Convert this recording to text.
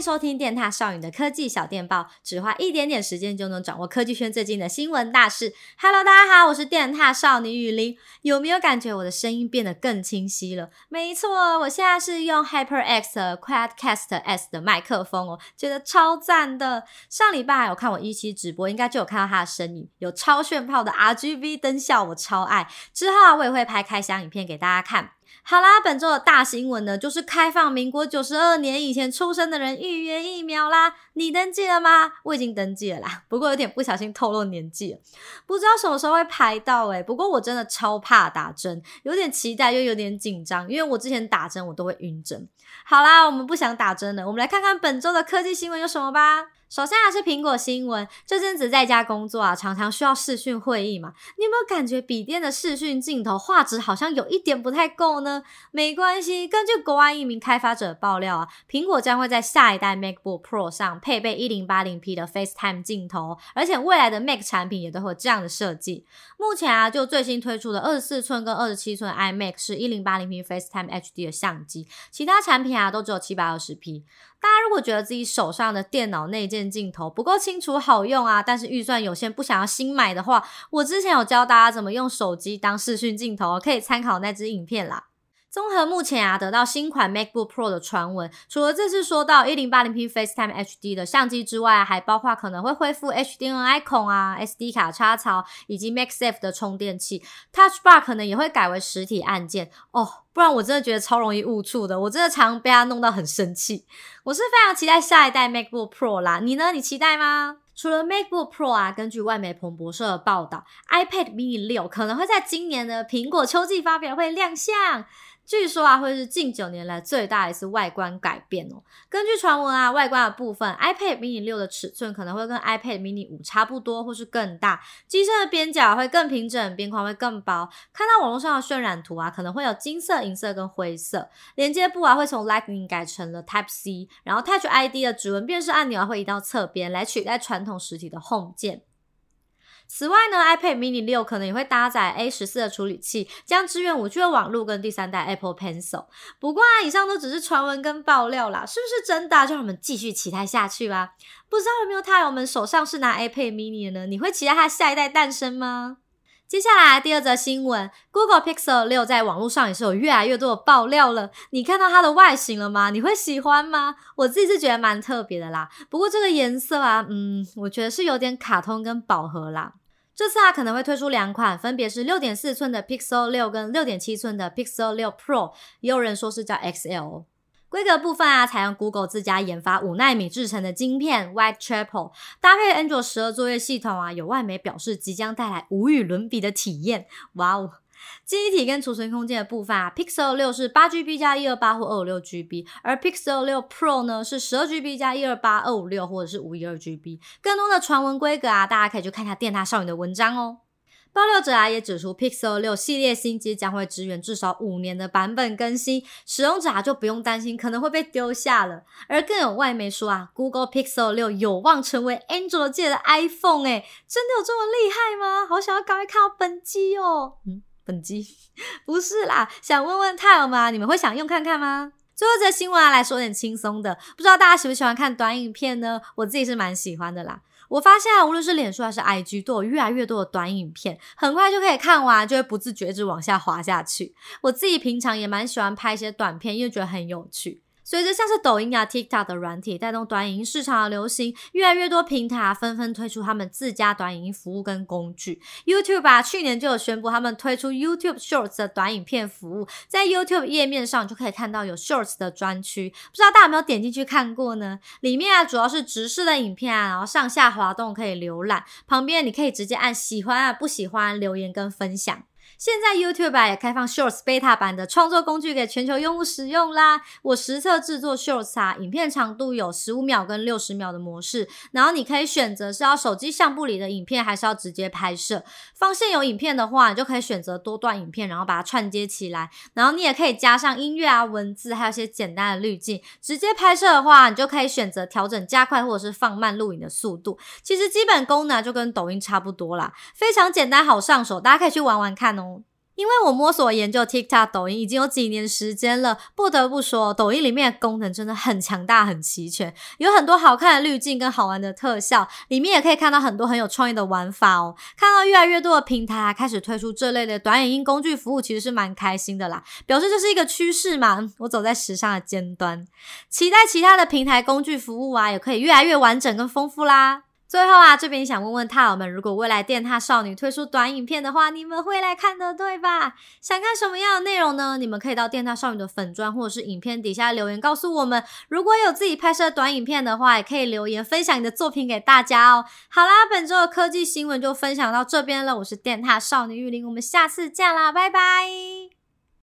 收听电塔少女的科技小电报，只花一点点时间就能掌握科技圈最近的新闻大事。Hello，大家好，我是电塔少女雨林。有没有感觉我的声音变得更清晰了？没错，我现在是用 HyperX Quadcast S 的麦克风哦，觉得超赞的。上礼拜有看我一期直播，应该就有看到他的身影，有超炫炮的 RGB 灯效，我超爱。之后啊，我也会拍开箱影片给大家看。好啦，本周的大新闻呢，就是开放民国九十二年以前出生的人预约疫苗啦。你登记了吗？我已经登记了啦，不过有点不小心透露年纪了，不知道什么时候会排到诶。不过我真的超怕打针，有点期待又有点紧张，因为我之前打针我都会晕针。好啦，我们不想打针了，我们来看看本周的科技新闻有什么吧。首先还是苹果新闻，这阵子在家工作啊，常常需要视讯会议嘛。你有没有感觉笔电的视讯镜头画质好像有一点不太够呢？没关系，根据国外一名开发者爆料啊，苹果将会在下一代 MacBook Pro 上配备 1080P 的 FaceTime 镜头，而且未来的 Mac 产品也都会有这样的设计。目前啊，就最新推出的二十四寸跟二十七寸 iMac 是 1080P FaceTime HD 的相机，其他产品啊都只有 720P。大家如果觉得自己手上的电脑内件镜头不够清楚好用啊，但是预算有限不想要新买的话，我之前有教大家怎么用手机当视讯镜头，可以参考那支影片啦。综合目前啊得到新款 MacBook Pro 的传闻，除了这次说到 1080p FaceTime HD 的相机之外，还包括可能会恢复 HDMI 孔啊、SD 卡插槽以及 MagSafe 的充电器，Touch Bar 可能也会改为实体按键哦，不然我真的觉得超容易误触的，我真的常被它弄到很生气。我是非常期待下一代 MacBook Pro 啦，你呢？你期待吗？除了 MacBook Pro 啊，根据外媒彭博社的报道，iPad Mini 六可能会在今年的苹果秋季发表会亮相。据说啊，会是近九年来最大一次外观改变哦。根据传闻啊，外观的部分，iPad mini 六的尺寸可能会跟 iPad mini 五差不多，或是更大。机身的边角会更平整，边框会更薄。看到网络上的渲染图啊，可能会有金色、银色跟灰色。连接部啊，会从 Lightning 改成了 Type C，然后 Touch ID 的指纹辨识按钮啊，会移到侧边来取代传统实体的 Home 键。此外呢，iPad mini 六可能也会搭载 A 十四的处理器，将支援五 G 的网络跟第三代 Apple Pencil。不过啊，以上都只是传闻跟爆料啦，是不是真的？就让我们继续期待下去吧。不知道有没有太友们手上是拿 iPad mini 的呢？你会期待它下一代诞生吗？接下来第二则新闻，Google Pixel 六在网络上也是有越来越多的爆料了。你看到它的外形了吗？你会喜欢吗？我自己是觉得蛮特别的啦。不过这个颜色啊，嗯，我觉得是有点卡通跟饱和啦。这次啊，可能会推出两款，分别是六点四寸的 Pixel 六跟六点七寸的 Pixel 六 Pro，也有人说是叫 XL。规格部分啊，采用 Google 自家研发五纳米制成的晶片 Whitechapel，搭配 Android 十二作业系统啊，有外媒表示即将带来无与伦比的体验。哇哦！记忆体跟储存空间的部分啊，Pixel 六是八 GB 加一二八或二五六 GB，而 Pixel 六 Pro 呢是十二 GB 加一二八二五六或者是五一二 GB。更多的传闻规格啊，大家可以去看一下电塔少女的文章哦。爆料者啊也指出，Pixel 六系列新机将会支援至少五年的版本更新，使用者啊就不用担心可能会被丢下了。而更有外媒说啊，Google Pixel 六有望成为 Android 界的 iPhone，诶，真的有这么厉害吗？好想要赶快看到本机哦。嗯。本机 不是啦，想问问太友们，你们会想用看看吗？最后这新闻啊，来说点轻松的，不知道大家喜不喜欢看短影片呢？我自己是蛮喜欢的啦。我发现啊，无论是脸书还是 IG，都有越来越多的短影片，很快就可以看完，就会不自觉地往下滑下去。我自己平常也蛮喜欢拍一些短片，因为觉得很有趣。随着像是抖音啊、TikTok 的软体带动短影音市场的流行，越来越多平台啊纷纷推出他们自家短影音服务跟工具。YouTube 啊，去年就有宣布他们推出 YouTube Shorts 的短影片服务，在 YouTube 页面上就可以看到有 Shorts 的专区，不知道大家有没有点进去看过呢？里面啊主要是直视的影片啊，然后上下滑动可以浏览，旁边你可以直接按喜欢啊、不喜欢留言跟分享。现在 YouTube 也开放 Shorts Beta 版的创作工具给全球用户使用啦。我实测制作 Shorts 啊，影片长度有十五秒跟六十秒的模式，然后你可以选择是要手机相簿里的影片，还是要直接拍摄。放现有影片的话，你就可以选择多段影片，然后把它串接起来。然后你也可以加上音乐啊、文字，还有一些简单的滤镜。直接拍摄的话，你就可以选择调整加快或者是放慢录影的速度。其实基本功能就跟抖音差不多啦，非常简单好上手，大家可以去玩玩看哦。因为我摸索研究 TikTok 抖音已经有几年时间了，不得不说，抖音里面的功能真的很强大、很齐全，有很多好看的滤镜跟好玩的特效，里面也可以看到很多很有创意的玩法哦。看到越来越多的平台开始推出这类的短影音工具服务，其实是蛮开心的啦，表示这是一个趋势嘛。我走在时尚的尖端，期待其他的平台工具服务啊也可以越来越完整跟丰富啦。最后啊，这边想问问踏友们，如果未来电獭少女推出短影片的话，你们会来看的对吧？想看什么样的内容呢？你们可以到电獭少女的粉专或者是影片底下留言告诉我们。如果有自己拍摄短影片的话，也可以留言分享你的作品给大家哦。好啦，本周的科技新闻就分享到这边了。我是电獭少女玉玲，我们下次见啦，拜拜。